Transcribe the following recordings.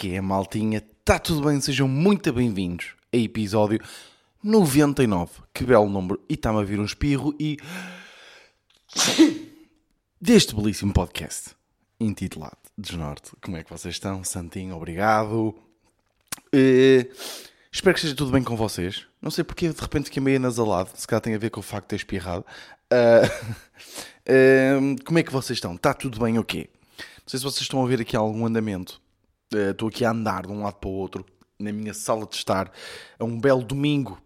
Que é, maltinha? Está tudo bem? Sejam muito bem-vindos a episódio 99. Que belo número. E está-me a vir um espirro e... Deste belíssimo podcast, intitulado Desnorte. Como é que vocês estão? Santinho, obrigado. Eh, espero que esteja tudo bem com vocês. Não sei porque de repente fiquei meio nasalado. Se calhar tem a ver com o facto de ter espirrado. Ah, eh, como é que vocês estão? Está tudo bem o quê? Não sei se vocês estão a ver aqui algum andamento. Estou aqui a andar de um lado para o outro na minha sala de estar. É um belo domingo.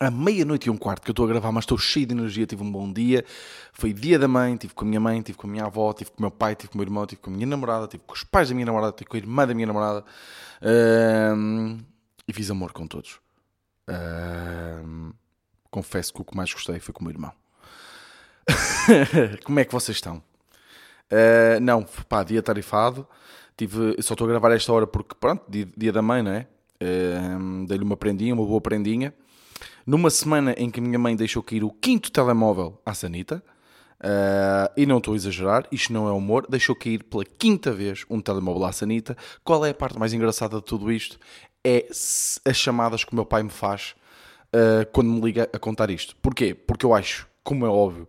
À meia-noite e um quarto que eu estou a gravar, mas estou cheio de energia, tive um bom dia. Foi dia da mãe, tive com a minha mãe, tive com a minha avó, tive com o meu pai, tive com o meu irmão, tive com a minha namorada, tive com os pais da minha namorada, tive com a irmã da minha namorada. Ahm, e fiz amor com todos. Ahm, confesso que o que mais gostei foi com o meu irmão. Como é que vocês estão? Uh, não, pá, dia tarifado. Tive, só estou a gravar esta hora porque, pronto, dia, dia da mãe, não é? Uh, Dei-lhe uma prendinha, uma boa prendinha. Numa semana em que a minha mãe deixou cair o quinto telemóvel à Sanita, uh, e não estou a exagerar, isto não é humor, deixou cair pela quinta vez um telemóvel à Sanita. Qual é a parte mais engraçada de tudo isto? É as chamadas que o meu pai me faz uh, quando me liga a contar isto. Porquê? Porque eu acho, como é óbvio,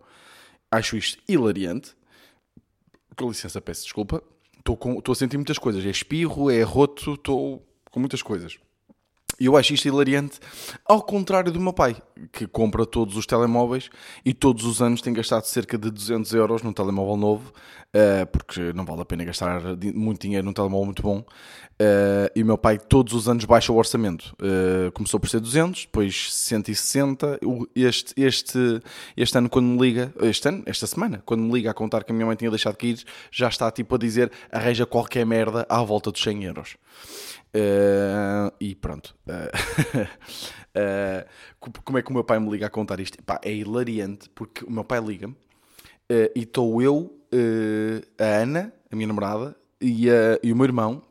acho isto hilariante. Com licença, peço desculpa. Estou a sentir muitas coisas. É espirro, é roto, estou com muitas coisas. E eu acho isto hilariante, ao contrário do meu pai, que compra todos os telemóveis e todos os anos tem gastado cerca de 200 euros num telemóvel novo, eh, porque não vale a pena gastar muito dinheiro num telemóvel muito bom. Eh, e o meu pai todos os anos baixa o orçamento. Eh, começou por ser 200, depois 160. O- Este, este, este ano, quando me liga, este ano, esta semana, quando me liga a contar que a minha mãe tinha deixado de cair, já está tipo a dizer arranja qualquer merda à volta dos 100 euros. Eh, e pronto. Co- como é que o meu pai me liga a contar isto? Pá, é hilariante porque o meu pai liga-me eh, e estou eu, a Ana, a minha namorada, e, e o meu irmão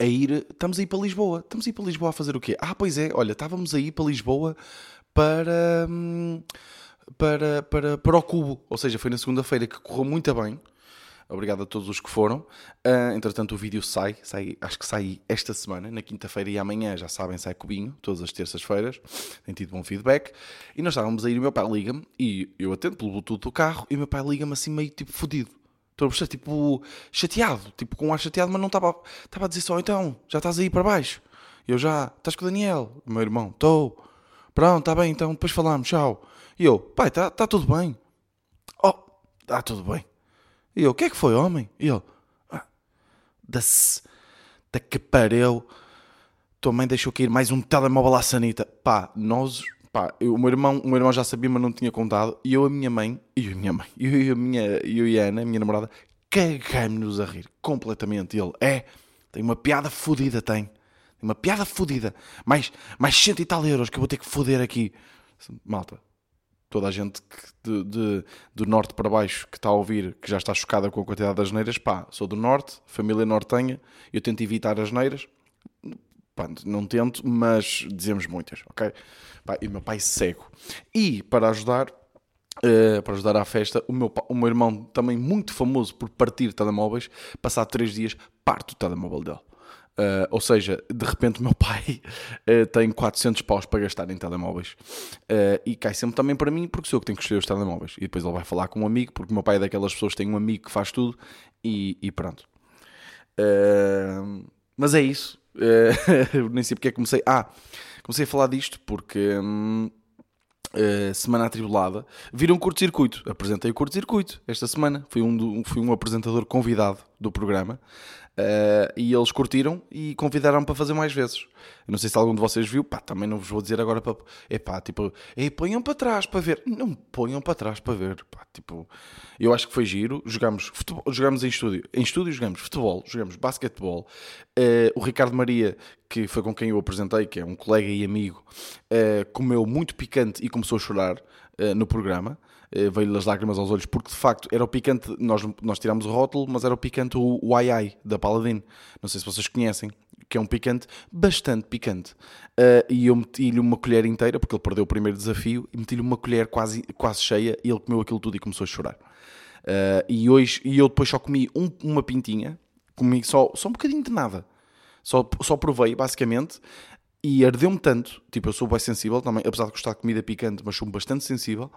a ir. Estamos a ir para Lisboa. Estamos a ir para Lisboa a fazer o quê? Ah, pois é, olha, estávamos a ir para Lisboa para. hum, Para, para, para o Cubo, ou seja, foi na segunda-feira que correu muito bem. Obrigado a todos os que foram. Ah, entretanto, o vídeo sai, sai, acho que sai esta semana, na quinta-feira e amanhã, já sabem, sai cubinho, todas as terças-feiras. Tem tido bom feedback. E nós estávamos a ir, o meu pai liga-me, e eu atendo pelo Bluetooth do carro, e o meu pai liga-me assim meio tipo fodido. Estou a perceber, tipo, chateado, tipo com um ar chateado, mas não estava estava a dizer só, então, já estás aí para baixo. Eu já, estás com o Daniel, meu irmão, estou. Pronto, está bem, então, depois falamos, tchau. E eu, pai, está tá tudo bem. Oh, está tudo bem. E eu, o que é que foi, homem? E ele, ah, da, da que pariu, tua mãe deixou cair mais um telemóvel à sanita. Pá, nós, pá, eu- o, meu irmão, o meu irmão já sabia, mas não tinha contado. E eu, a minha mãe, e a minha mãe, e eu, a minha, eu e a Ana, a minha namorada, cagámos-nos a rir, completamente. E ele, é, tem uma piada fodida, tem. Tem uma piada fodida. Mais, mais cento e tal euros que eu vou ter que foder aqui. Malta, toda a gente que de, de- do norte para baixo que está a ouvir, que já está chocada com a quantidade das neiras, pá, sou do norte, família nortenha, eu tento evitar as neiras, pá, não tento, mas dizemos muitas, ok? Pá, e meu pai cego. E para ajudar, eh, para ajudar à festa, o meu, o meu irmão, também muito famoso por partir telemóveis, passado três dias, parte o telemóvel dele. Uh, ou seja, de repente o meu pai uh, tem 400 paus para gastar em telemóveis Uh, e cai sempre também para mim porque sou eu que tenho que escolher os telemóveis. E depois ele vai falar com um amigo, porque o meu pai é daquelas pessoas que tem um amigo que faz tudo e, e pronto. Mas é isso. Nem sei porque é que comecei. Ah, comecei a falar disto porque. hum, Uh, semana atribulada, viram um curto-circuito. Apresentei o curto-circuito esta semana. Fui um, do- fui um apresentador convidado do programa uh, e eles curtiram e convidaram-me para fazer mais vezes. Eu não sei se algum de vocês viu, pá, também não vos vou dizer agora para. É pá, tipo, ei, ponham para trás para ver. Não ponham para trás para ver, pá, tipo, eu acho que foi giro. Jogamos, futebol, em estúdio. Em estúdio jogamos futebol, jogamos basquetebol. Uh, o Ricardo Maria, que foi com quem eu apresentei, que é um colega e amigo, uh, comeu muito picante e começou a chorar no programa. Uh, Veio-lhe as lágrimas aos olhos, porque de facto era o picante. Nós, nós tirámos o rótulo, mas era o picante, o, o ai ai da Paladin. Não sei se vocês conhecem, que é um picante bastante picante. Uh, e eu meti-lhe uma colher inteira, porque ele perdeu o primeiro desafio, e meti-lhe uma colher quase, quase cheia, e ele comeu aquilo tudo e começou a chorar. Uh, e hoje, e eu depois só comi um- uma pintinha, comi só, só um bocadinho de nada. Só, só provei, basicamente, e ardeu-me tanto. Tipo, eu sou bem sensível também, apesar de gostar de comida picante, mas sou bastante sensível.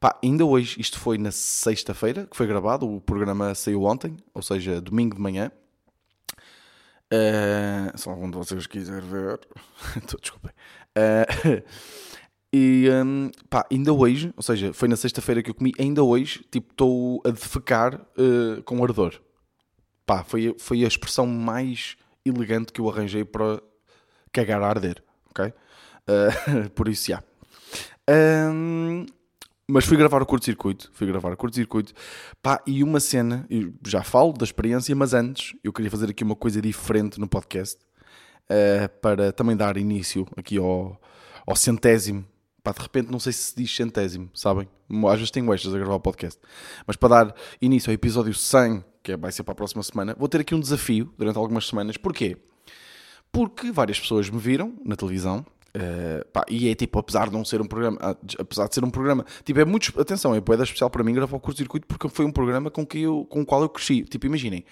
Pá, ainda hoje, isto foi na sexta-feira que foi gravado, o programa saiu ontem, ou seja, domingo de manhã. Uh, só onde vocês quiserem ver. Desculpem. Uh, e um, pá, ainda hoje, ou seja, foi na sexta-feira que eu comi, ainda hoje, tipo, estou a defecar uh, com ardor. Pá, foi, foi a expressão mais elegante que eu arranjei para cagar a arder, ok? Uh, por isso, já. Um, mas fui gravar o curto-circuito, fui gravar o curto-circuito, pá, e uma cena, já falo da experiência, mas antes eu queria fazer aqui uma coisa diferente no podcast, uh, para também dar início aqui ao, ao centésimo, pá, de repente não sei se se diz centésimo, sabem? Às vezes tenho estas a gravar o podcast, mas para dar início ao episódio 100, que é, vai ser para a próxima semana, vou ter aqui um desafio durante algumas semanas, porquê? Porque várias pessoas me viram na televisão, Uh, pá, e é tipo, apesar de não ser um programa, ah, apesar de ser um programa, tipo, é muito, atenção, é poeda especial para mim gravar o curto-circuito porque foi um programa com, que eu, com o qual eu cresci. Tipo, imaginem,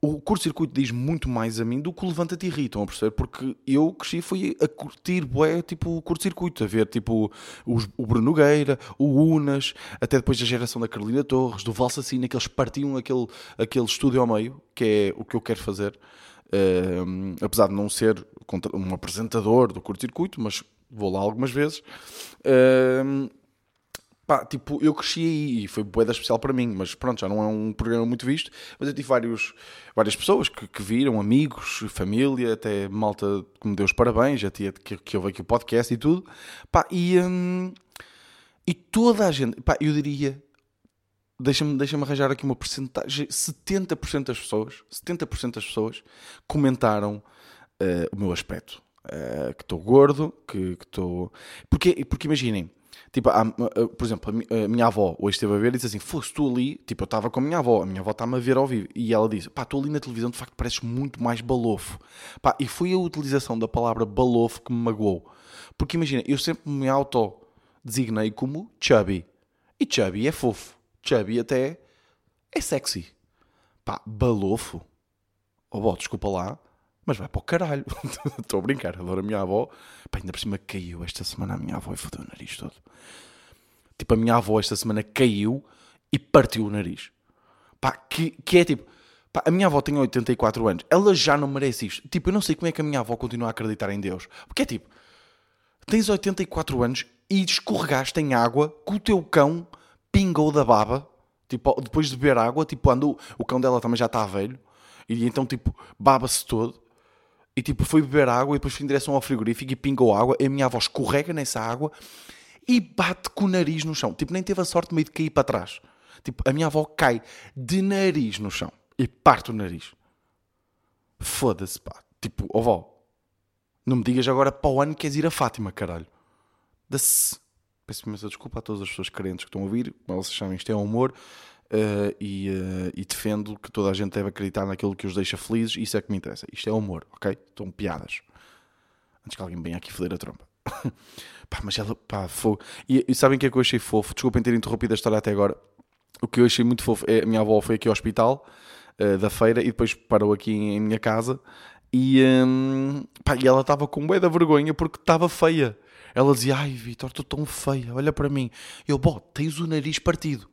o curto-circuito diz muito mais a mim do que o Levanta-te e Ri, a perceber? Porque eu cresci fui a curtir, bué, tipo, o curto-circuito, a ver, tipo, os, o Bruno Nogueira, o Unas, até depois da geração da Carolina Torres, do Valsacina, que eles partiam aquele, aquele estúdio ao meio, que é o que eu quero fazer. Uh, apesar de não ser um apresentador do curto-circuito, mas vou lá algumas vezes. Uh, pá, tipo, eu cresci aí e foi boeda especial para mim, mas pronto, já não é um programa muito visto. Mas eu tive vários, várias pessoas que, que viram, amigos, família, até malta que me deu os parabéns, já tinha que, que ouve aqui o podcast e tudo. Pá, e, e toda a gente, pá, eu diria deixa-me deixa arranjar aqui uma porcentagem, 70% das pessoas, 70% das pessoas comentaram uh, o meu aspecto. Uh, que estou gordo, que estou... Porque, porque imaginem, tipo, há, uh, por exemplo, a, minha avó hoje esteve a ver e disse assim, fosse tu ali, tipo, eu estava com a minha avó, a minha avó está-me a ver ao vivo, e ela disse, pá, tu ali na televisão de facto pareces muito mais balofo. Pá, e foi a utilização da palavra balofo que me magoou. Porque imagina, eu sempre me auto-designei como chubby. E chubby é fofo chubby até é sexy. Pá, balofo. Oh, bó, desculpa lá, mas vai para o caralho. Estou a brincar, adoro a minha avó. Pá, ainda por cima caiu esta semana a minha avó e fodeu o nariz todo. Tipo, a minha avó esta semana caiu e partiu o nariz. Pá, que, que é tipo... Pá, a minha avó tem 84 anos. Ela já não merece isto. Tipo, eu não sei como é que a minha avó continua a acreditar em Deus. Porque é tipo... Tens 84 anos e escorregaste em água com o teu cão pingou da baba, tipo, depois de beber água, tipo, andou, o cão dela também já está velho, e então, tipo, baba-se todo, e tipo, foi beber água e depois foi em direção ao frigorífico e pingou água, e a minha avó escorrega nessa água e bate com o nariz no chão. Tipo, nem teve a sorte meio de cair para trás. Tipo, a minha avó cai de nariz no chão e parte o nariz. Foda-se, pá. Tipo, ó vó, não me digas agora para o ano que queres ir a Fátima, caralho. Da-se. Peço imensa desculpa a todas as pessoas carentes que estão a ouvir, elas sabem isto é humor uh, e, uh, e, defendo que toda a gente deve acreditar naquilo que os deixa felizes, isso é que me interessa. Isto é humor, ok? Estão piadas. Antes que alguém venha aqui foder a trompa. pá, mas ela, pá, foi. E, e, sabem o que é que eu achei fofo? Desculpem ter interrompido a história até agora. O que eu achei muito fofo é a minha avó foi aqui ao hospital uh, da feira e depois parou aqui em, em minha casa e, um, pá, e ela estava com bué da vergonha porque estava feia. Ela dizia: Ai, Vitor, estou tão feia, olha para mim. Eu, bom, tens o nariz partido.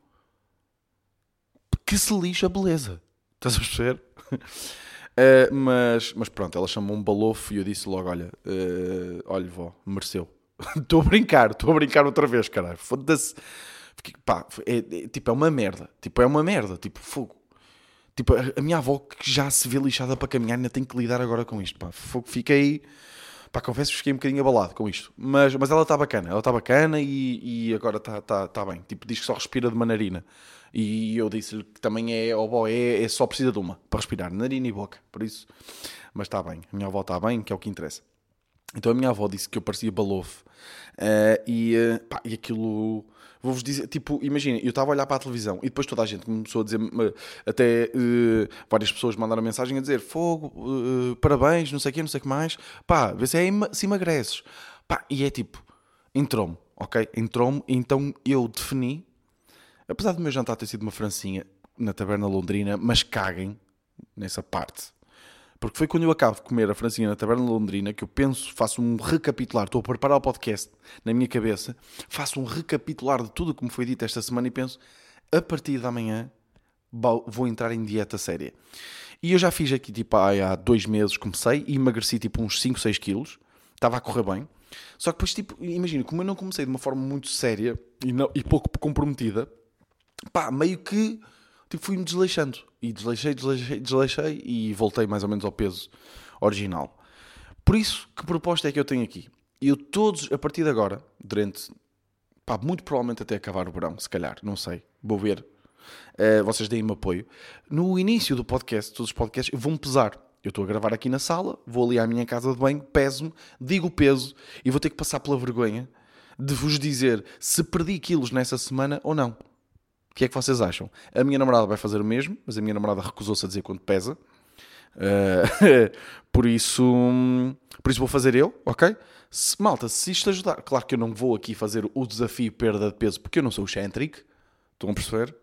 Que se lixa a beleza. Estás a perceber? Uh, mas, mas pronto, ela chamou um balofo e eu disse logo: Olha, uh, olha, vó, mereceu. Estou a brincar, estou a brincar outra vez, caralho. Foda-se. Pá, é, é, tipo, é uma merda. Tipo, é uma merda. Tipo, fogo. Tipo, a, minha avó que já se vê lixada para caminhar ainda tem que lidar agora com isto. Pá, fogo. Fiquei Pá, confesso que fiquei um bocadinho abalado com isto. Mas, mas ela está bacana, ela está bacana e, e agora está tá, tá bem. Tipo, diz que só respira de uma narina. E eu disse-lhe que também é, bom, é, é só precisa de uma para respirar, narina e boca. Por isso, mas está bem. A minha avó está bem, que é o que interessa. Então a minha avó disse que eu parecia balofo. Uh, e, uh, pá, e aquilo Vou-vos dizer, tipo, imagina, eu estava a olhar para a televisão e depois toda a gente começou a dizer, até uh, várias pessoas mandaram mensagem a dizer: Fogo, uh, parabéns, não sei o quê, não sei o que mais. Pá, vê se, é, se emagreces. Pá, e é tipo, entrou-me, ok? Entrou-me, então eu defini, apesar do meu jantar ter sido uma francinha na taberna londrina, mas caguem nessa parte. Porque foi quando eu acabo de comer a francinha na taberna Londrina que eu penso, faço um recapitular, estou a preparar o podcast na minha cabeça, faço um recapitular de tudo o que me foi dito esta semana e penso, a partir da manhã vou entrar em dieta séria. E eu já fiz aqui, tipo, há dois meses comecei e emagreci tipo uns 5, 6 quilos. Estava a correr bem. Só que depois, tipo, imagina, como eu não comecei de uma forma muito séria e, não, e pouco comprometida, pá, meio que tipo, fui-me desleixando. E desleixei, desleixei, desleixei e voltei mais ou menos ao peso original. Por isso, que proposta é que eu tenho aqui? Eu todos, a partir de agora, durante, pá, muito provavelmente até acabar o verão, se calhar, não sei, vou ver. Uh, vocês deem-me apoio. No início do podcast, todos os podcasts, eu vou-me pesar. Eu estou a gravar aqui na sala, vou ali à minha casa de banho, peso-me, digo o peso e vou ter que passar pela vergonha de vos dizer se perdi quilos nessa semana ou não. O que é que vocês acham? A minha namorada vai fazer o mesmo, mas a minha namorada recusou-se a dizer quanto pesa. Uh, por isso, por isso vou fazer eu, ok? Se, malta, se isto ajudar, claro que eu não vou aqui fazer o desafio perda de peso porque eu não sou o Centric, estão a perceber?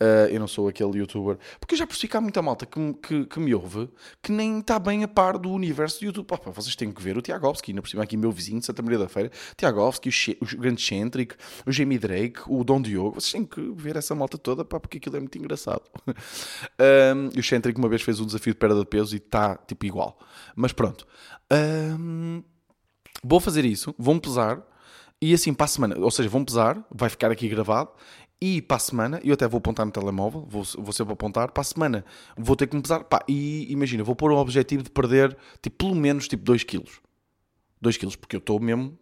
Uh, eu não sou aquele youtuber. Porque eu já percebi que há muita malta que, que, que me ouve que nem está bem a par do universo do YouTube. Opa, vocês têm que ver o Tiagovski, ainda por cima aqui meu vizinho de Santa Maria da Feira. Tiagovski, o, o Grande Centric, o Jamie Drake, o Dom Diogo. Vocês têm que ver essa malta toda pá, porque aquilo é muito engraçado. um, o Centric uma vez fez um desafio de perda de peso e está tipo igual. Mas pronto. Um, vou fazer isso, vão pesar. E assim, para a semana, ou seja, vão pesar, vai ficar aqui gravado, e para a semana, eu até vou apontar no telemóvel, vou, vou sempre apontar, para a semana vou ter que me pesar, pá, e imagina, vou pôr um objetivo de perder, tipo, pelo menos, tipo, 2 quilos. 2 quilos, porque eu estou mesmo,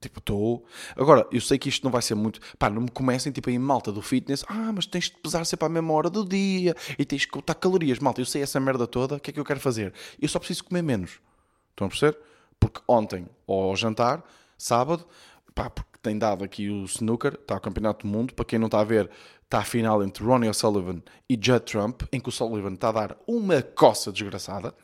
tipo, estou... Agora, eu sei que isto não vai ser muito, pá, não me comecem, tipo, em malta do fitness, ah, mas tens de pesar sempre à mesma hora do dia, e tens que contar calorias, malta, eu sei essa merda toda, o que é que eu quero fazer? Eu só preciso comer menos. Estão a perceber? Porque ontem, ao jantar, sábado, pá, porque tem dado aqui o snooker, está o Campeonato do Mundo. Para quem não está a ver, está a final entre Ronnie O'Sullivan e Judd Trump, em que o Sullivan está a dar uma coça desgraçada.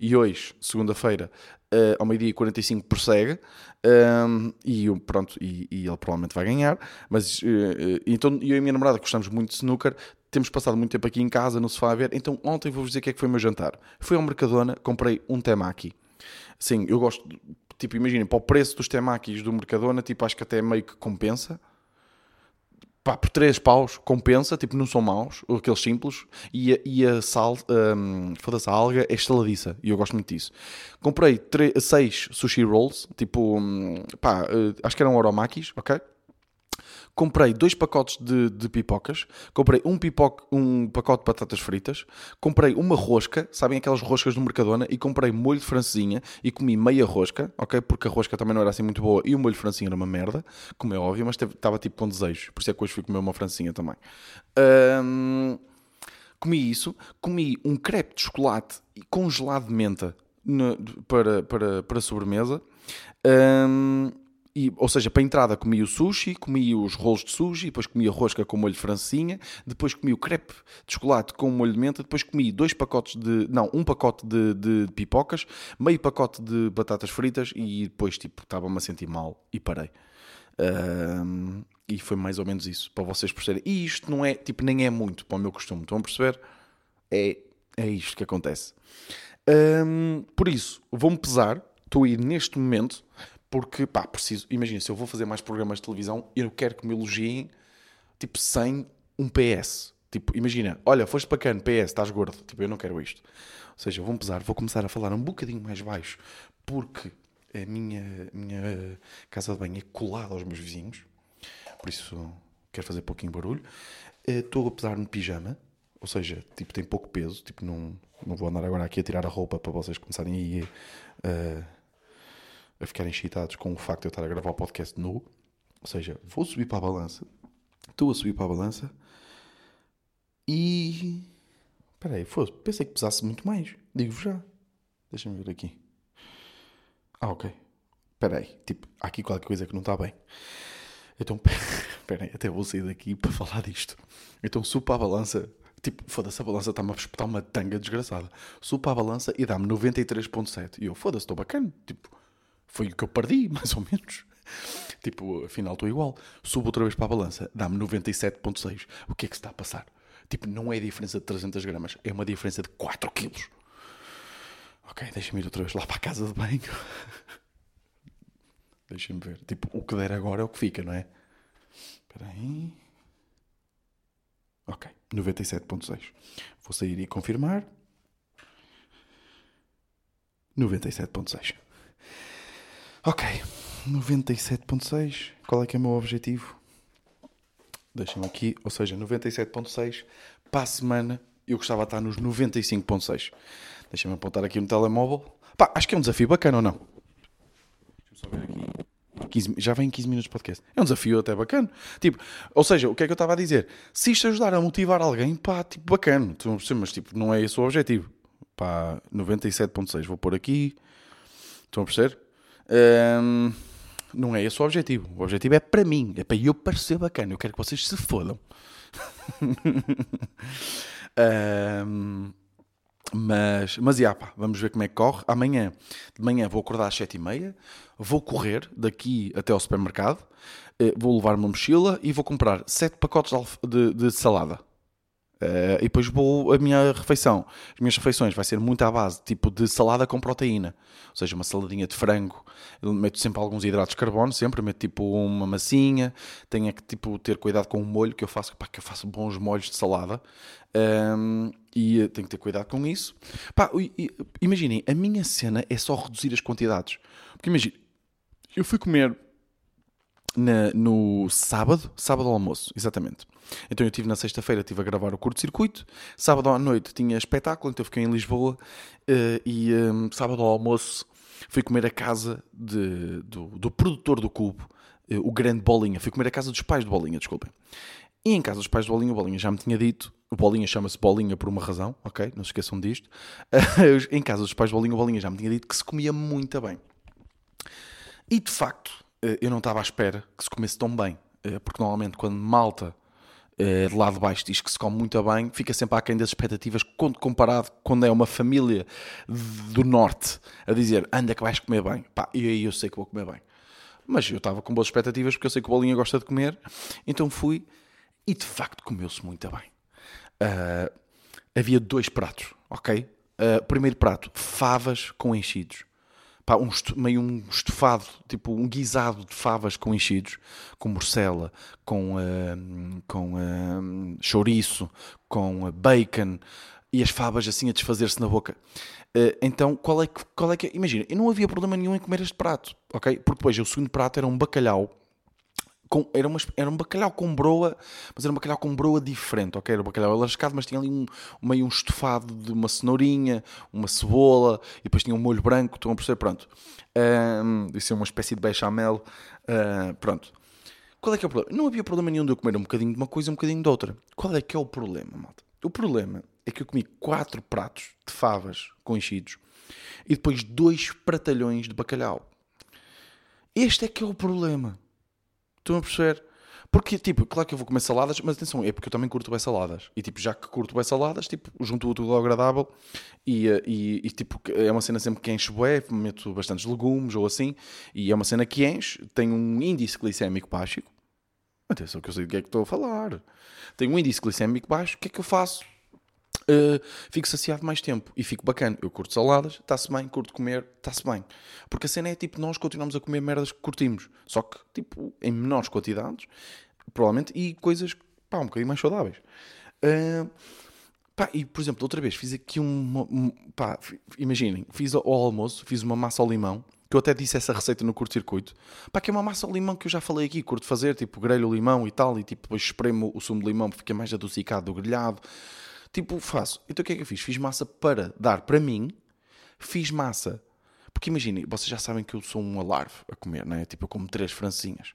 E hoje, segunda-feira, uh, ao meio-dia e 45, prossegue. Um, e, pronto, e, e, ele provavelmente vai ganhar. Mas uh, então, eu e a minha namorada gostamos muito de snooker. Temos passado muito tempo aqui em casa, no sofá a ver. Então, ontem vou-vos dizer o que é que foi o meu jantar. Fui ao Mercadona, comprei um temaki. Sim, eu gosto Tipo, imaginem, para o preço dos temakis do Mercadona, tipo, acho que até meio que compensa. Pá, por 3 paus compensa, tipo, não são maus, aqueles simples, e a, e a sal, um, foda-se, a alga é estaladiça, e eu gosto muito disso. Comprei 6 sushi rolls, tipo, um, pá, uh, acho que eram oromakis, ok? Comprei dois pacotes de, de pipocas, comprei um, pipoca, um pacote de batatas fritas, comprei uma rosca, sabem aquelas roscas do Mercadona, e comprei molho de francesinha e comi meia rosca, ok? Porque a rosca também não era assim muito boa e o molho de francesinha era uma merda, como é óbvio, mas estava tipo com desejos, por isso é que hoje fui comer uma francesinha também. Comi isso, comi um crepe de chocolate congelado de menta no, para, para, para sobremesa. E, ou seja, para a entrada comi o sushi, comi os rolos de sushi, depois comi a rosca com molho de francinha, depois comi o crepe de chocolate com molho de menta, depois comi dois pacotes de. Não, um pacote de, de, de pipocas, meio pacote de batatas fritas e depois, tipo, estava-me a sentir mal e parei. Um, e foi mais ou menos isso, para vocês perceberem. E isto não é, tipo, nem é muito para o meu costume, estão a perceber? É, é isto que acontece. Um, por isso, vou-me pesar, estou a ir neste momento porque, pá, preciso. Imagina, se eu vou fazer mais programas de televisão, eu quero que me elogiem, tipo, sem um PS. Tipo, imagina, olha, foste bacana, PS, estás gordo. Tipo, eu não quero isto. Ou seja, vou pesar, vou começar a falar um bocadinho mais baixo, porque a minha, minha casa de banho é colada aos meus vizinhos. Por isso, quero fazer pouquinho barulho. Eh, estou a pesar no pijama, ou seja, tipo, tem pouco peso. Tipo, não, não vou andar agora aqui a tirar a roupa para vocês começarem a ir. A ficarem excitados com o facto de eu estar a gravar o podcast nu. Ou seja, vou subir para a balança. Estou a subir para a balança. E. Espera aí. Pensei que pesasse muito mais. Digo-vos já. Deixa-me ver aqui. Ah, ok. Espera aí. Tipo, há aqui qualquer coisa que não está bem. Então, espera aí. Até vou sair daqui para falar disto. Então, subo para a balança. Tipo, foda-se, a balança está-me a espetar uma tanga desgraçada. Subo para a balança e dá-me 93.7. E eu, foda-se, estou bacana. Tipo, foi o que eu perdi, mais ou menos. Tipo, afinal estou igual. Subo outra vez para a balança, dá-me 97,6. O que é que se está a passar? Tipo, não é diferença de 300 gramas, é uma diferença de 4 quilos. Ok, deixa-me ir outra vez lá para a casa de banho. deixa-me ver. Tipo, o que der agora é o que fica, não é? Espera aí. Ok, 97.6. Vou sair e confirmar. 97.6. Ok, 97.6. Qual é que é o meu objetivo? Deixem-me aqui, ou seja, 97.6. Para a semana eu gostava de estar nos 95.6. Deixem-me apontar aqui no telemóvel. Pá, acho que é um desafio bacana ou não? Deixa-me só ver aqui. 15, já vem 15 minutos de podcast. É um desafio até bacana. Tipo, ou seja, o que é que eu estava a dizer? Se isto ajudar a motivar alguém, pá, tipo, bacana. Mas tipo, não é esse o objetivo. Pá, 97.6. Vou pôr aqui. Estão a perceber? Um, não é esse o objetivo. O objetivo é para mim. É para eu parecer bacana. Eu quero que vocês se fodam. um, mas, mas, já, pá, vamos ver como é que corre. Amanhã, de manhã, vou acordar às sete e meia, vou correr daqui até ao supermercado, eh, vou levar uma mochila e vou comprar sete pacotes de, de salada. Uh, e depois vou a minha refeição. As minhas refeições vai ser muito à base tipo de salada com proteína, ou seja, uma saladinha de frango. Eu meto sempre alguns hidratos de carbono, sempre meto tipo uma massinha. Tenho que tipo ter cuidado com o molho que eu faço, pá, que eu faço bons molhos de salada. Um, e tenho que ter cuidado com isso. Pá, imaginem, a minha cena é só reduzir as quantidades. Porque imaginem, eu fui comer na, no sábado, sábado ao almoço, exatamente. Então eu estive na sexta-feira, estive a gravar o curto-circuito. Sábado à noite tinha espetáculo, então fiquei em Lisboa. Uh, e um, sábado ao almoço fui comer a casa de, do, do produtor do Cubo, uh, o grande Bolinha. Fui comer a casa dos pais do Bolinha, desculpem. E em casa dos pais do Bolinha, o Bolinha já me tinha dito. O Bolinha chama-se Bolinha por uma razão, ok? Não se esqueçam disto. em casa dos pais do Bolinha, o Bolinha já me tinha dito que se comia muito bem. E de facto, eu não estava à espera que se comesse tão bem. Porque normalmente quando malta eh, de lá de baixo diz que se come muito bem, fica sempre aquém das expectativas quando comparado quando é uma família do norte a dizer anda que vais comer bem. Pá, e aí eu sei que vou comer bem. Mas eu estava com boas expectativas porque eu sei que o Bolinha gosta de comer, então fui e de facto comeu-se muito bem. Uh, havia dois pratos, ok? Uh, primeiro prato, favas com enchidos pá, um, meio um estofado, tipo um guisado de favas com enchidos, com morcela, com, uh, com uh, chouriço, com uh, bacon e as favas assim a desfazer-se na boca. então, qual é, que, qual é que. Imagina, eu não havia problema nenhum em comer este prato, ok? Porque depois o segundo prato era um bacalhau com, era, uma, era um bacalhau com broa, mas era um bacalhau com broa diferente, ok? Era um bacalhau alascado, mas tinha ali um, meio um estofado de uma cenourinha, uma cebola, e depois tinha um molho branco, estão a perceber? Pronto. Um, isso é uma espécie de bechamel. Uh, pronto. Qual é que é o problema? Não havia problema nenhum de eu comer um bocadinho de uma coisa e um bocadinho de outra. Qual é que é o problema, malta? O problema é que eu comi quatro pratos de favas com enchidos e depois dois pratalhões de bacalhau. Este é que é o problema. Estão a perceber? Porque, tipo, claro que eu vou comer saladas, mas atenção, é porque eu também curto bem saladas. E, tipo, já que curto bem saladas, tipo, junto tudo ao agradável. E, eh, e, e, tipo, é uma cena sempre que enche bué, meto bastantes legumes ou assim. E é uma cena que enche, tem um índice glicémico baixo. Atenção que eu sei do que é que estou a falar. Tem um índice glicémico baixo, o que é que eu faço? Uh, fico saciado mais tempo e fico bacana. Eu curto saladas, está-se bem, curto comer, está-se bem. Porque a cena é tipo, nós continuamos a comer merdas que curtimos, só que tipo em menores quantidades, provavelmente, e coisas pá, um bocadinho mais saudáveis. Uh, pá, e por exemplo, outra vez fiz aqui um. pá, imaginem, fiz ao almoço, fiz uma massa ao limão. Que eu até disse essa receita no curto-circuito. Pá, que é uma massa ao limão que eu já falei aqui, curto fazer, tipo, grelho o limão e tal, e tipo, depois espremo o sumo de limão, fica mais adocicado do grelhado. Tipo, faço. Então o que é que eu fiz? Fiz massa para dar para mim, fiz massa. Porque imaginem, vocês já sabem que eu sou um alarve a comer, não é? Tipo, eu como três francinhas.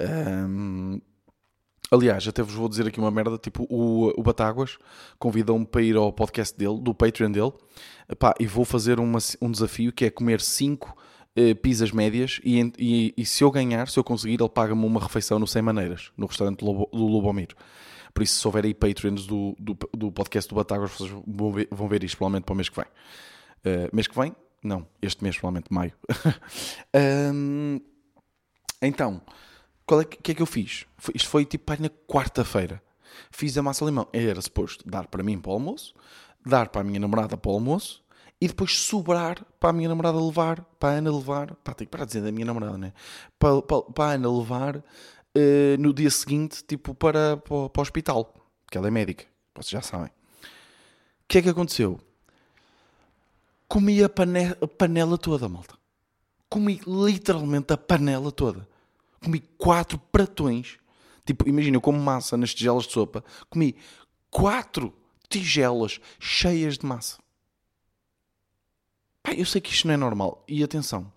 Um, aliás, até vos vou dizer aqui uma merda. Tipo, o, o Batáguas convidou-me para ir ao podcast dele, do Patreon dele. Epá, e vou fazer uma, um desafio que é comer cinco uh, pizzas médias. E, e, e, se eu ganhar, se eu conseguir, ele paga-me uma refeição no Sem Maneiras, no restaurante do, Lobo, do Lubomir. Por isso, se houver aí Patreons do, do, do podcast do Batáguas, vocês vão ver, vão ver isto provavelmente para o mês que vem. Uh, mês que vem? Não, este mês, provavelmente maio. um, então, o é que, que, é que eu fiz? Isto foi tipo na quarta-feira. Fiz a massa limão. Era suposto dar para mim para o almoço, dar para a minha namorada para o almoço e depois sobrar para a minha namorada levar, para a Ana levar, pá, tenho que parar de dizer da minha namorada, né? Para, para, para a Ana levar uh, no dia seguinte, tipo, para, para, para o hospital, porque ela é médica, vocês já sabem. O que é que aconteceu? Comi a, pane a panela toda, malta. Comi literalmente a panela toda. Comi quatro pratões. Tipo, imagina, eu como massa nas tigelas de sopa. Comi quatro tigelas cheias de massa. Pá, eu sei que isto não é normal. E atenção,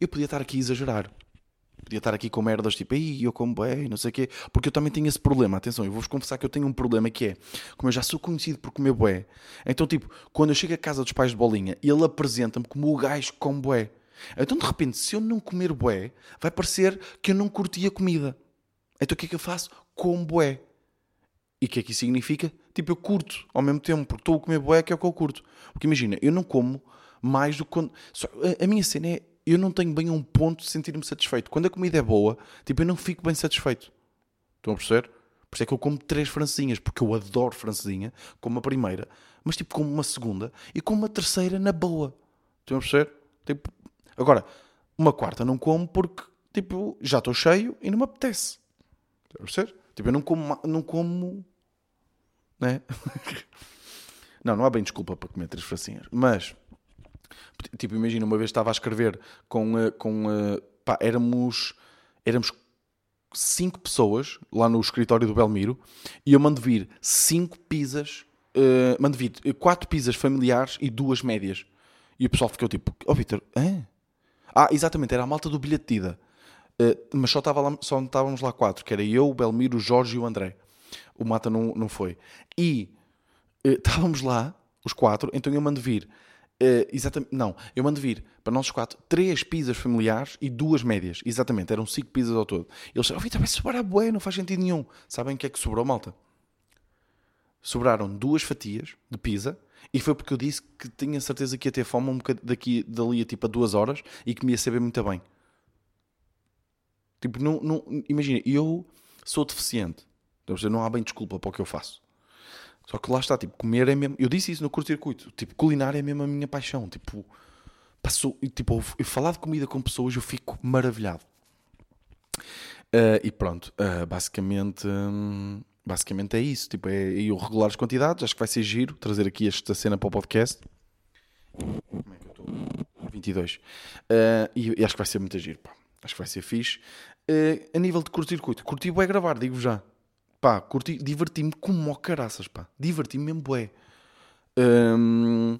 eu podia estar aqui a exagerar. Podia estar aqui com merdas tipo, aí eu como bem, não sei o quê. Porque eu também tenho esse problema. Atenção, eu vou-vos confessar que eu tenho um problema que é, como eu já sou conhecido por comer bué, então tipo, quando eu chego à casa dos pais de bolinha, ele apresenta-me como o gajo que come bué. Então de repente, se eu não comer bué, vai parecer que eu não curti a comida. Então o que é que eu faço? Como bué. E o que é que isso significa? Tipo, eu curto ao mesmo tempo, porque estou a comer bué, que é o que eu curto. Porque imagina, eu não como mais do que quando. Só, a, a, minha cena é. Eu não tenho bem um ponto de sentir-me satisfeito. Quando a comida é boa, tipo, eu não fico bem satisfeito. Estão a perceber? Por isso é que eu como três francesinhas, porque eu adoro francesinha, como a primeira, mas tipo, como uma segunda e como uma terceira na boa. Estão a perceber? Tipo, agora, uma quarta não como porque, tipo, já estou cheio e não me apetece. Estão a perceber? Tipo, eu não como. Não como né? não, não há bem desculpa para comer três francinhas. Mas, tipo, imagina, uma vez estava a escrever com. Eh, com eh, pá, éramos. Éramos cinco pessoas lá no escritório do Belmiro e eu mando vir cinco pizzas. Uh, mando vir quatro pizzas familiares e duas médias. E o pessoal ficou tipo: Oh, Vitor, é? Ah, exatamente, era a malta do bilhete de ida. Uh, mas só, estava lá, só estávamos lá quatro, que era eu, o Belmiro, o Jorge e o André. O Mata não, não foi. E uh, estávamos lá, os quatro, então eu mando vir. Uh, exatamente, não, eu mando vir para nós quatro três pizzas familiares e duas médias. Exatamente, eram cinco pizzas ao todo. Eles disseram, oh, Vitor, vai sobrar a bué, não faz sentido nenhum. Sabem o que é que sobrou, malta? Sobraram duas fatias de pizza e foi porque eu disse que tinha certeza que ia ter fome um bocadinho daqui, dali a tipo a duas horas e que me ia saber muito bem. Tipo, não, não, imagina, eu sou deficiente. Então, não há bem desculpa para o que eu faço. Só que lá está, tipo, comer é mesmo. Eu disse isso no curto-circuito. Tipo, culinar é mesmo a minha paixão. Tipo, passou. Tipo, eu falar de comida com pessoas, eu fico maravilhado. Uh, e pronto, uh, basicamente. Basicamente é isso. Tipo, é eu regular as quantidades. Acho que vai ser giro trazer aqui esta cena para o podcast. Como é que eu estou? 22. Uh, e, e acho que vai ser muito giro, pá. Acho que vai ser fixe. Uh, a nível de curto-circuito, curti é gravar, digo já. Pá, curti, diverti-me como caraças, pá. Diverti-me mesmo bué. Um,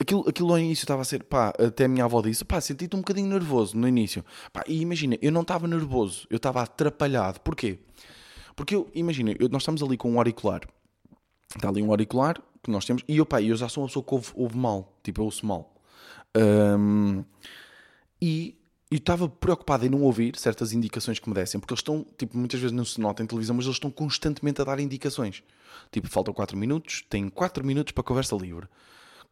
aquilo, aquilo ao início estava a ser, pá, até a minha avó disse, pá, senti-te um bocadinho nervoso no início. Pá, e imagina, eu não estava nervoso, eu estava atrapalhado. Porquê? Porque eu, imagina, eu, nós estamos ali com um auricular. Está ali um auricular que nós temos, e eu, pá, eu já sou uma pessoa que ouve, ouve mal, tipo, eu ouço mal. Um, e e estava preocupado em não ouvir certas indicações que me dessem, porque eles estão, tipo, muitas vezes não se nota em televisão, mas eles estão constantemente a dar indicações. Tipo, faltam 4 minutos, tem 4 minutos para conversa livre.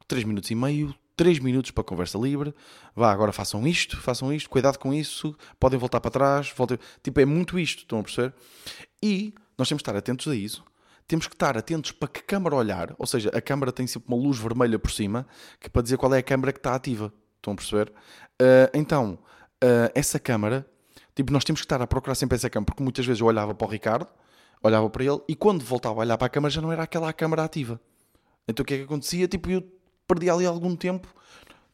3 minutos e meio, 3 minutos para conversa livre. Vá, agora façam isto, façam isto, cuidado com isso, podem voltar para trás, voltem... Tipo, é muito isto, estão a perceber? E nós temos que estar atentos a isso. Temos que estar atentos para que câmara olhar, ou seja, a câmara tem sempre uma luz vermelha por cima, que é para dizer qual é a câmara que está ativa. Estão a perceber? Uh, então, uh, essa câmara, tipo, nós temos que estar a procurar sempre essa câmara, porque muitas vezes eu olhava para o Ricardo, olhava para ele, e quando voltava a olhar para a câmara já não era aquela câmara ativa. Então o que é que acontecia? Tipo, eu perdi ali algum tempo,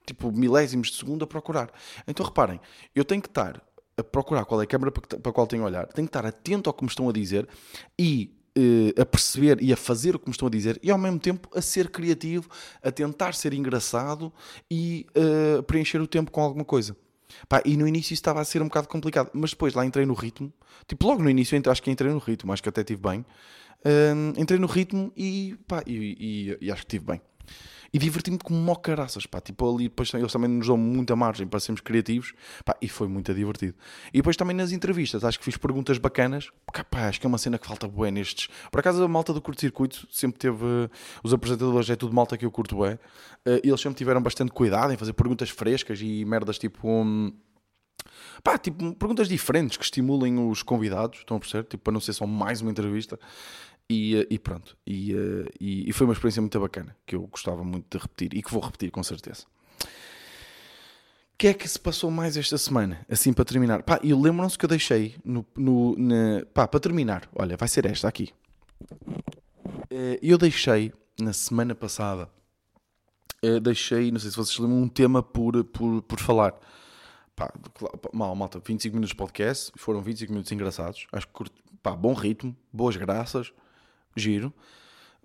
tipo, milésimos de segundo a procurar. Então reparem, eu tenho que estar a procurar qual é a câmara para a qual tenho a olhar, tenho que estar atento ao que me estão a dizer e uh, a perceber e a fazer o que me estão a dizer e ao mesmo tempo a ser criativo, a tentar ser engraçado e uh, preencher o tempo com alguma coisa. Pá, e no início estava a ser um bocado complicado, mas depois lá entrei no ritmo. Tipo, logo no início acho que entrei no ritmo, acho que até estive bem. Uh, entrei no ritmo e, pá, e, e, e acho que estive bem. E diverti-me como mó caraças, pá. Tipo, ali depois eles também nos dão muita margem para sermos criativos, pá, e foi muito divertido. E depois também nas entrevistas, acho que fiz perguntas bacanas, pá, acho que é uma cena que falta bué nestes. Por acaso a malta do curto-circuito sempre teve, os apresentadores é tudo malta que eu curto bué, uh, eles sempre tiveram bastante cuidado em fazer perguntas frescas e merdas tipo... Um, pá, tipo, perguntas diferentes que estimulem os convidados, estão a perceber? Tipo, para não ser só mais uma entrevista. E, eh, e pronto. E, eh, e, e foi uma experiência muito bacana, que eu gostava muito de repetir e que vou repetir com certeza. O que é que se passou mais esta semana? Assim para terminar. Pá, e lembram-se que eu deixei no, no, na, pá, para terminar. Olha, vai ser esta aqui. Eh, Eu deixei na semana passada. Deixei, não sei se vocês lembram, um tema por, por, por falar. Pá, mal, malta, 25 minutos de podcast. Foram 25 minutos engraçados. Acho que curto, pá, bom ritmo, boas graças, giro.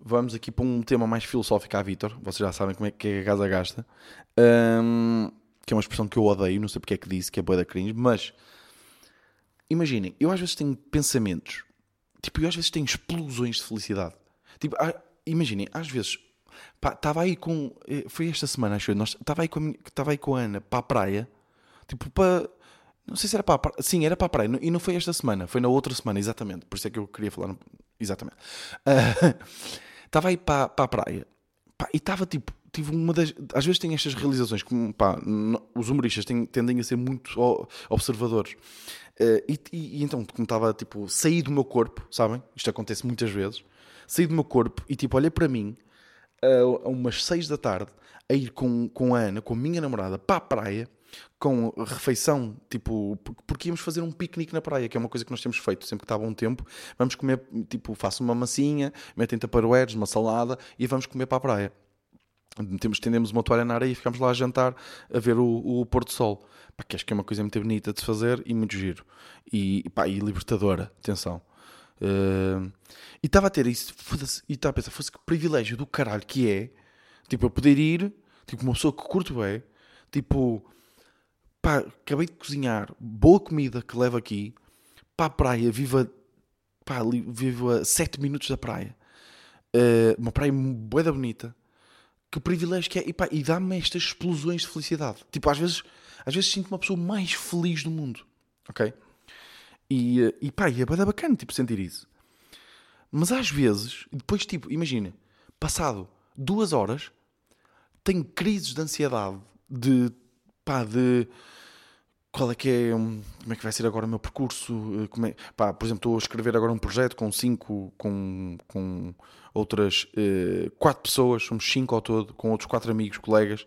Vamos aqui para um tema mais filosófico à Vitor. Vocês já sabem como é que é a casa gasta. Ahm, que é uma expressão que eu odeio, não sei porque é que disse, que é boa da cringe, mas imaginem, eu às vezes tenho pensamentos, tipo, eu às vezes tenho explosões de felicidade. Tipo, imaginem, às vezes, estava aí com, eh, foi esta semana, acho eu, estava aí, com aí com a Ana para a praia, tipo, para, não sei se era para a praia, sim, era para a praia, e não foi esta semana, foi na outra semana, exatamente, por isso é que eu queria falar, exatamente. Ah, Estava aí para, para a praia, e estava tipo, tive uma das. Às vezes tem estas realizações, como pá, os humoristas têm- tendem a ser muito observadores. Eh, e, e- e então, como estava tipo, saí do meu corpo, sabem? Isto acontece muitas vezes. Saí do meu corpo e tipo, olhei para mim a, a umas 6 da tarde a ir com, com a Ana, com a minha namorada, para a praia, com refeição, tipo, por- porque íamos fazer um piquenique na praia, que é uma coisa que nós temos feito sempre que está bom tempo. Vamos comer, tipo, faço uma massinha, metem taparoeiros, uma salada e vamos comer para a praia. Temos, estendemos uma toalha na areia e ficamos lá a jantar a ver o, o pôr do sol. Pá, que acho que é uma coisa muito bonita de se fazer e muito giro. E, pá, e libertadora, atenção. Uh, e estava a ter isso, e estava a pensar, fosse que privilégio do caralho que é, tipo, eu poder ir, tipo, uma pessoa que curto bem, tipo, pá, acabei de cozinhar, boa comida que levo aqui, para a praia, viva, pá, vivo a 7 minutos da praia, Uh, uma praia bué da bonita, que privilégio que é, e, pá, e dá-me estas explosões de felicidade. Tipo, às vezes, às vezes sinto-me a pessoa mais feliz do mundo, ok? E, eh, e pá, e é bacana, tipo, sentir isso. Mas às vezes, depois, tipo, imagina, passado duas horas, tenho crises de ansiedade, de, pá, de qual é que é, hum, como é que vai ser agora o meu percurso, eh, como é, pá, por exemplo, estou a escrever agora um projeto com cinco, com, com outras eh, quatro pessoas, somos cinco ao todo, com outros quatro amigos, colegas,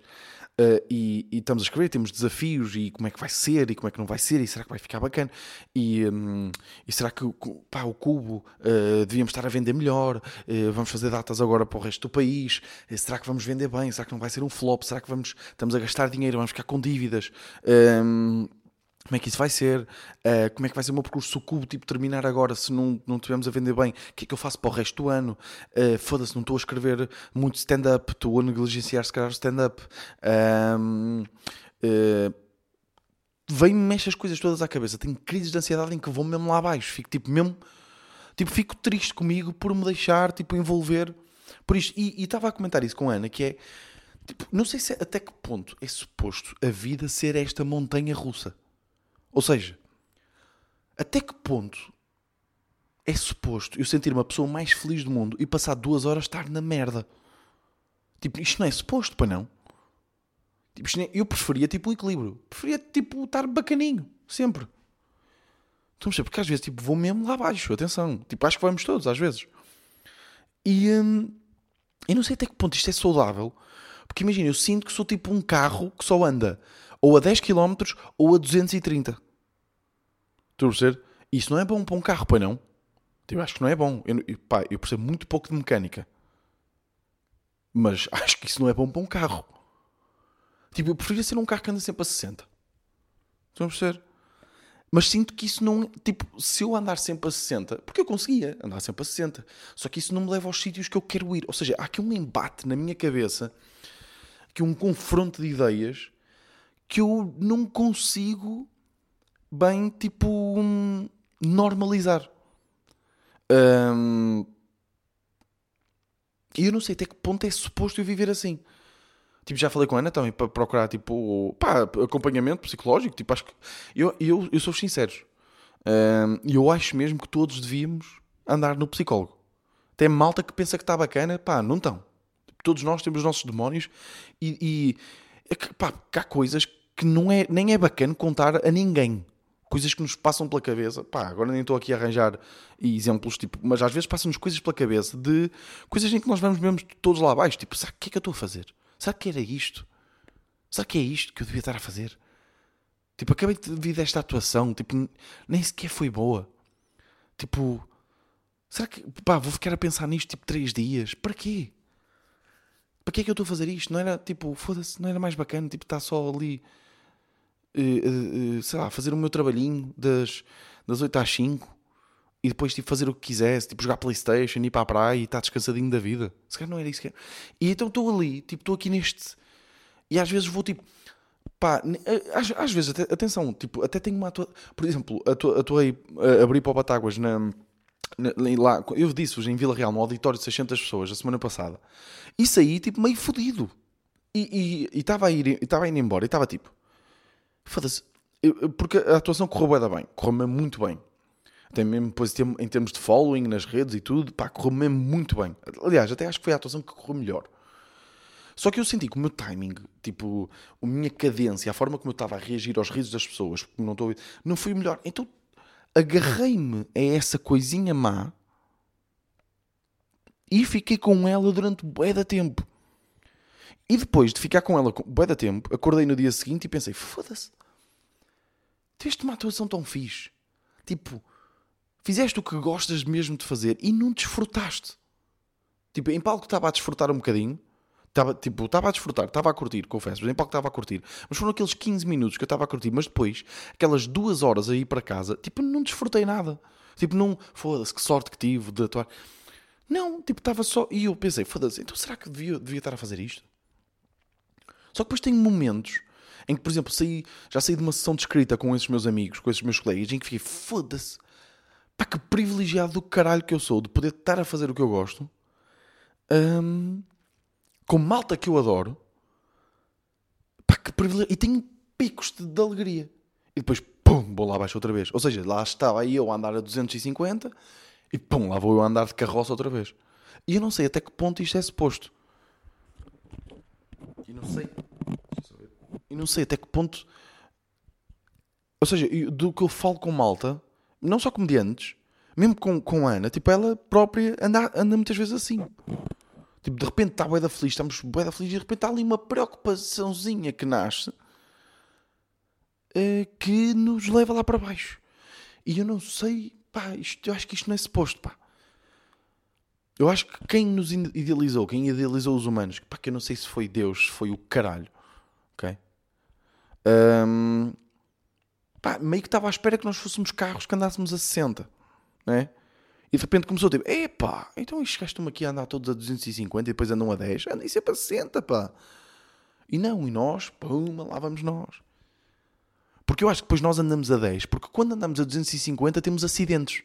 eh, e, e estamos a escrever, temos desafios, e como é que vai ser, e como é que não vai ser, e será que vai ficar bacana, e, hum, e será que pá, o cubo eh, devíamos estar a vender melhor, eh, vamos fazer datas agora para o resto do país, será que vamos vender bem, será que não vai ser um flop, será que vamos, estamos a gastar dinheiro, vamos ficar com dívidas, Hum, como é que isso vai ser? Uh, como é que vai ser o meu percurso? Se o cubo tipo, terminar agora, se não, não estivermos a vender bem, o que é que eu faço para o resto do ano? Uh, Foda-se, não estou a escrever muito stand-up, estou a negligenciar se calhar stand-up. Uh, Vêm-me estas coisas todas à cabeça. Tenho crises de ansiedade em que vou mesmo lá abaixo. Fico tipo mesmo. Tipo, fico triste comigo por me deixar tipo, envolver por isto. E estava a comentar isso com a Ana, que é. Tipo, não sei se até que ponto é suposto a vida ser esta montanha russa. Ou seja, até que ponto é suposto eu sentir uma pessoa mais feliz do mundo e passar duas horas estar na merda? Tipo, isto não é suposto, para não? Tipo, é- eu preferia tipo um equilíbrio. Preferia tipo estar bacaninho, sempre. Estão a perceber? Porque às vezes tipo, vou mesmo lá abaixo, atenção. Tipo, acho que vamos todos, às vezes. E hum, eu não sei até que ponto isto é saudável. Porque imagina, eu sinto que sou tipo um carro que só anda ou a 10 km ou a 230. Estou a perceber? Isso não é bom para um carro, pois não? Tipo, acho que não é bom. Eu, pá, eu percebo muito pouco de mecânica. Mas acho que isso não é bom para um carro. Tipo, eu preferia ser um carro que anda sempre a 60. Estão a perceber? Mas sinto que isso não. Tipo, se eu andar sempre a 60, porque eu conseguia andar sempre a 60, só que isso não me leva aos sítios que eu quero ir. Ou seja, há aqui um embate na minha cabeça, que um confronto de ideias que eu não consigo bem, tipo, hum, normalizar. Hum, E eu não sei até que ponto é suposto eu viver assim. Tipo, já falei com a Ana também para procurar, tipo, pá, acompanhamento psicológico. Tipo, acho que. Eu, eu, eu sou sincero. Hum, E eu acho mesmo que todos devíamos andar no psicólogo. Tem malta que pensa que está bacana, pá, não estão. Todos nós temos os nossos demónios e, e é que, pá, que há coisas que não é, nem é bacana contar a ninguém. coisas que nos passam pela cabeça. Pá, agora nem estou aqui a arranjar exemplos, tipo, mas às vezes passam-nos coisas pela cabeça de coisas em que nós vamos mesmo todos lá abaixo. Tipo, será que é que eu estou a fazer? Será que era isto? Será que é isto que eu devia estar a fazer? Tipo, acabei de vir desta atuação, tipo, nem sequer foi boa. Tipo, será que, pá, vou ficar a pensar nisto tipo três dias? Para quê? Para que é que eu estou a fazer isto? Não era, tipo, foda-se, não era mais bacana, tipo, estar só ali, uh, uh, sei lá, fazer o meu trabalhinho das, das 8 às 5 e depois, tipo, fazer o que quisesse, tipo, jogar Playstation, ir para a praia e estar descansadinho da vida. Se calhar não era isso que era. E então estou ali, tipo, estou aqui neste... E às vezes vou, tipo, Pá, às, às vezes, até, atenção, tipo, até tenho uma atuação. Por exemplo, atuei a abrir para o Batáguas na, lá, eu disse-vos em Vila Real, no auditório de 600 pessoas, a semana passada. E saí, tipo, meio fodido. E estava a, ir, a ir embora e estava tipo, foda-se. Porque a atuação correu bem, bem correu mesmo muito bem. Até mesmo depois em termos de following nas redes e tudo, pá, correu mesmo muito bem. Aliás, até acho que foi a atuação que correu melhor. Só que eu senti que o meu timing, tipo, a minha cadência, a forma como eu estava a reagir aos risos das pessoas, porque não estou não foi o melhor. Então agarrei-me a essa coisinha má e fiquei com ela durante bué da tempo. E depois de ficar com ela bué da tempo, acordei no dia seguinte e pensei, foda-se, tiveste uma atuação tão fixe. Tipo, fizeste o que gostas mesmo de fazer e não desfrutaste. Tipo, em palco estava a desfrutar um bocadinho, Estava, tipo, a desfrutar, estava a curtir, confesso, exemplo, que estava a curtir. Mas foram aqueles 15 minutos que eu estava a curtir, mas depois, aquelas duas horas a ir para casa, tipo, não desfrutei nada. Tipo, não, foda-se, que sorte que tive de atuar. Não, tipo, estava só. E eu pensei, foda-se, então será que devia, devia estar a fazer isto? Só que depois tenho momentos em que, por exemplo, saí, já saí de uma sessão de escrita com esses meus amigos, com esses meus colegas, em que fiquei, foda-se, pá, que privilegiado do caralho que eu sou de poder estar a fazer o que eu gosto. Um, com malta que eu adoro, pá, que privilégio. E tenho picos de, de, alegria. E depois, pum, vou lá abaixo outra vez. Ou seja, lá estava eu a andar a 250 e pum, lá vou eu a andar de carroça outra vez. E eu não sei até que ponto isto é suposto. E não sei. E não sei até que ponto. Ou seja, do que eu falo com malta, não só comediantes, mesmo com, com a Ana, tipo, ela própria anda, anda muitas vezes assim. Tipo, de repente está a da feliz, estamos bué da feliz e de repente há ali uma preocupaçãozinha que nasce uh, que nos leva lá para baixo. E eu não sei, pá, isto, eu acho que isto não é suposto, pá. Eu acho que quem nos idealizou, quem idealizou os humanos, pá, que eu não sei se foi Deus, se foi o caralho, ok? Um, pá, meio que estava à espera que nós fôssemos carros que andássemos a 60, não é? E de repente começou tipo, epá, então estes gajos estão aqui a andar todos a 250 e depois andam a 10, andem sempre a 60, pá. E não, e nós, puma, lá vamos nós. Porque eu acho que depois nós andamos a 10, porque quando andamos a 250 temos acidentes,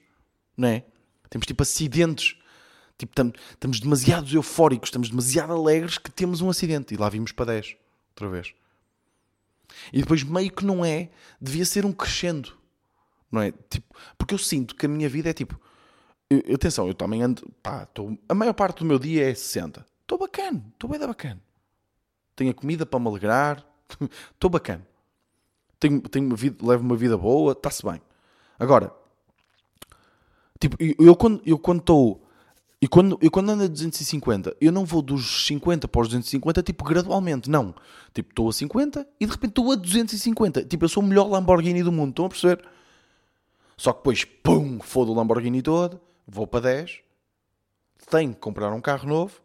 não é? Temos tipo acidentes, tipo, estamos demasiado eufóricos, estamos demasiado alegres que temos um acidente. E lá vimos para 10, outra vez. E depois meio que não é, devia ser um crescendo, não é? Tipo, porque eu sinto que a minha vida é tipo, eu, atenção, eu também ando. Pá, tô, a maior parte do meu dia é 60. Estou bacana, estou bem da bacana. Tenho a comida para me alegrar, estou bacana. Tenho, tenho uma vida, levo uma vida boa, está-se bem. Agora, tipo, eu, eu quando eu quando estou. E quando, eu quando ando a 250, eu não vou dos 50 para os 250, tipo, gradualmente, não. Tipo, estou a 50 e de repente estou a 250. Tipo, eu sou o melhor Lamborghini do mundo, estão a perceber? Só que depois, pum, foda o Lamborghini todo, vou para 10, tenho que comprar um carro novo.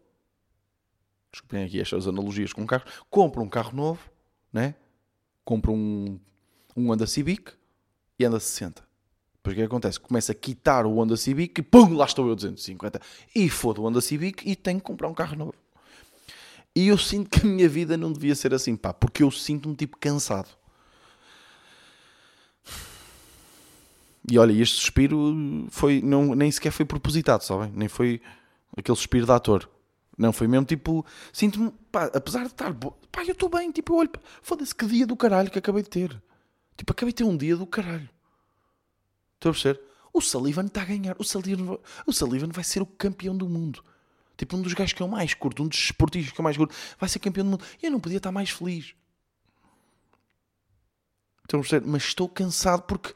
Desculpem aqui estas analogias com um carro. Compro um carro novo, né? compro um, um Honda Civic e anda 60. Depois o que acontece? Começa a quitar o Honda Civic e pum, lá estou eu 250. E foda o Honda Civic e tenho que comprar um carro novo. E eu sinto que a minha vida não devia ser assim, pá, porque eu sinto-me tipo cansado. E olha, este suspiro foi, não, nem sequer foi propositado, sabem? Nem foi aquele suspiro de ator. Não, foi mesmo tipo, sinto-me, apesar de estar, pá, eu estou bem, tipo, eu olho, foda-se que dia do caralho que acabei de ter. Tipo, acabei de ter um dia do caralho. Estou a perceber? O Sullivan está a ganhar. O Sullivan, o Sullivan vai ser o campeão do mundo. Tipo, um dos gajos que eu mais curto, um dos esportistas que eu mais curto, vai ser campeão do mundo. E eu não podia estar mais feliz. A perceber? Mas estou cansado porque.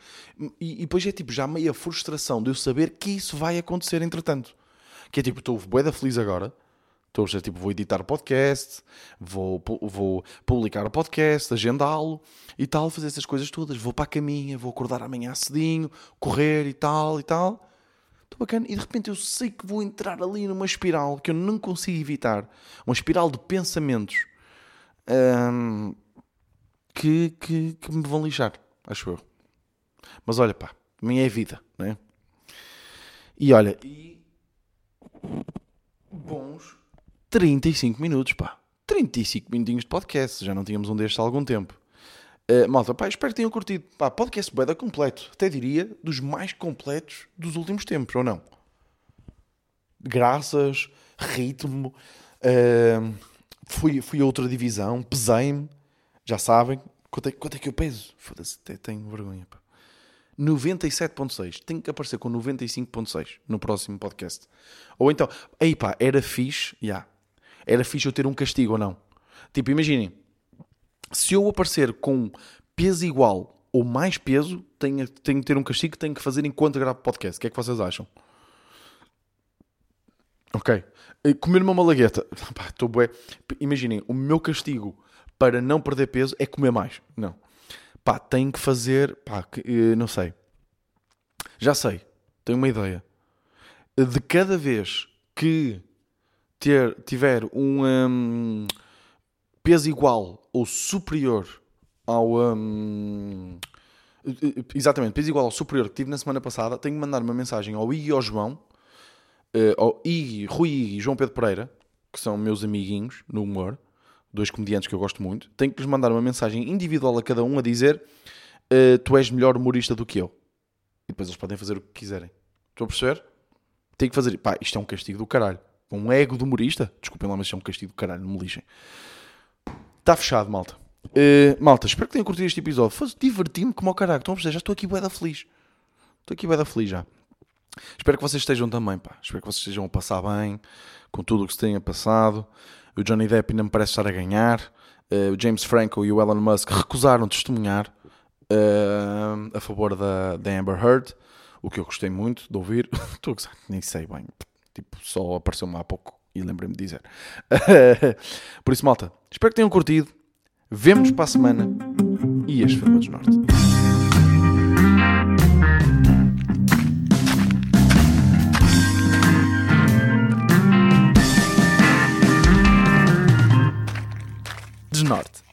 E, e depois é tipo, já meio a frustração de eu saber que isso vai acontecer entretanto. Que é tipo, estou bué da feliz agora. Estou a dizer, tipo, vou editar podcast, vou, vou publicar o podcast, agendá-lo e tal, fazer essas coisas todas. Vou para a caminha, vou acordar amanhã cedinho, correr e tal e tal. Estou bacana. E de repente eu sei que vou entrar ali numa espiral que eu não consigo evitar. Uma espiral de pensamentos hum, que, que, que me vão lixar, acho eu. Mas olha, pá, minha é vida, não é? E olha, e bons 35 minutos, pá. 35 minutinhos de podcast, já não tínhamos um destes há algum tempo. Uh, malta, pá, espero que tenham curtido. Pá, podcast bué da completo. Até diria dos mais completos dos últimos tempos, ou não? Graças, ritmo. uh, fui, fui a outra divisão, pesei-me. Já sabem. Quanto é, quanto é que eu peso? Foda-se, tenho vergonha, pá. 97.6. Tenho que aparecer com 95.6 no próximo podcast. Ou então, aí pá, era fixe, já. Era fixe eu ter um castigo ou não. Tipo, imaginem, se eu aparecer com peso igual ou mais peso, tenho, tenho que ter um castigo que tenho que fazer enquanto gravo podcast. O que é que vocês acham? Ok. Eh, Comer uma malagueta. Imaginem, o meu castigo para não perder peso é comer mais. Não. Pá, tenho que fazer. Pá, que, eh, não sei. Já sei. Tenho uma ideia. De cada vez que ter, tiver um hum, peso igual ou superior ao. hum, exatamente, peso igual ao superior que tive na semana passada, tenho que mandar uma mensagem ao Iggy e ao João, eh, ao Iggy, Rui Iggy e João Pedro Pereira, que são meus amiguinhos no humor, dois comediantes que eu gosto muito. Tenho que lhes mandar uma mensagem individual a cada um a dizer: eh, Tu és melhor humorista do que eu. E depois eles podem fazer o que quiserem. Estão a perceber? Tenho que fazer. Pá, isto é um castigo do caralho. Um ego de humorista? Desculpem lá, mas isto é um castigo do caralho, não me lixem. Está fechado, malta. Uh, malta, espero que tenham curtido este episódio. Fosse divertir-me como ao caralho. Estão a perceber? Já estou aqui bué da feliz. Estou aqui bué da feliz já. Espero que vocês estejam também, pá. Espero que vocês estejam a passar bem com tudo o que se tenha passado. O Johnny Depp ainda me parece estar a ganhar. Uh, o James Franco e o Elon Musk recusaram testemunhar uh, a favor da, da Amber Heard. O que eu gostei muito de ouvir. Estou a nem sei bem. Tipo, só apareceu-me há pouco e lembrei-me de dizer. Por isso, malta, espero que tenham curtido. Vemo-nos para a semana e este foi o Norte. Norte.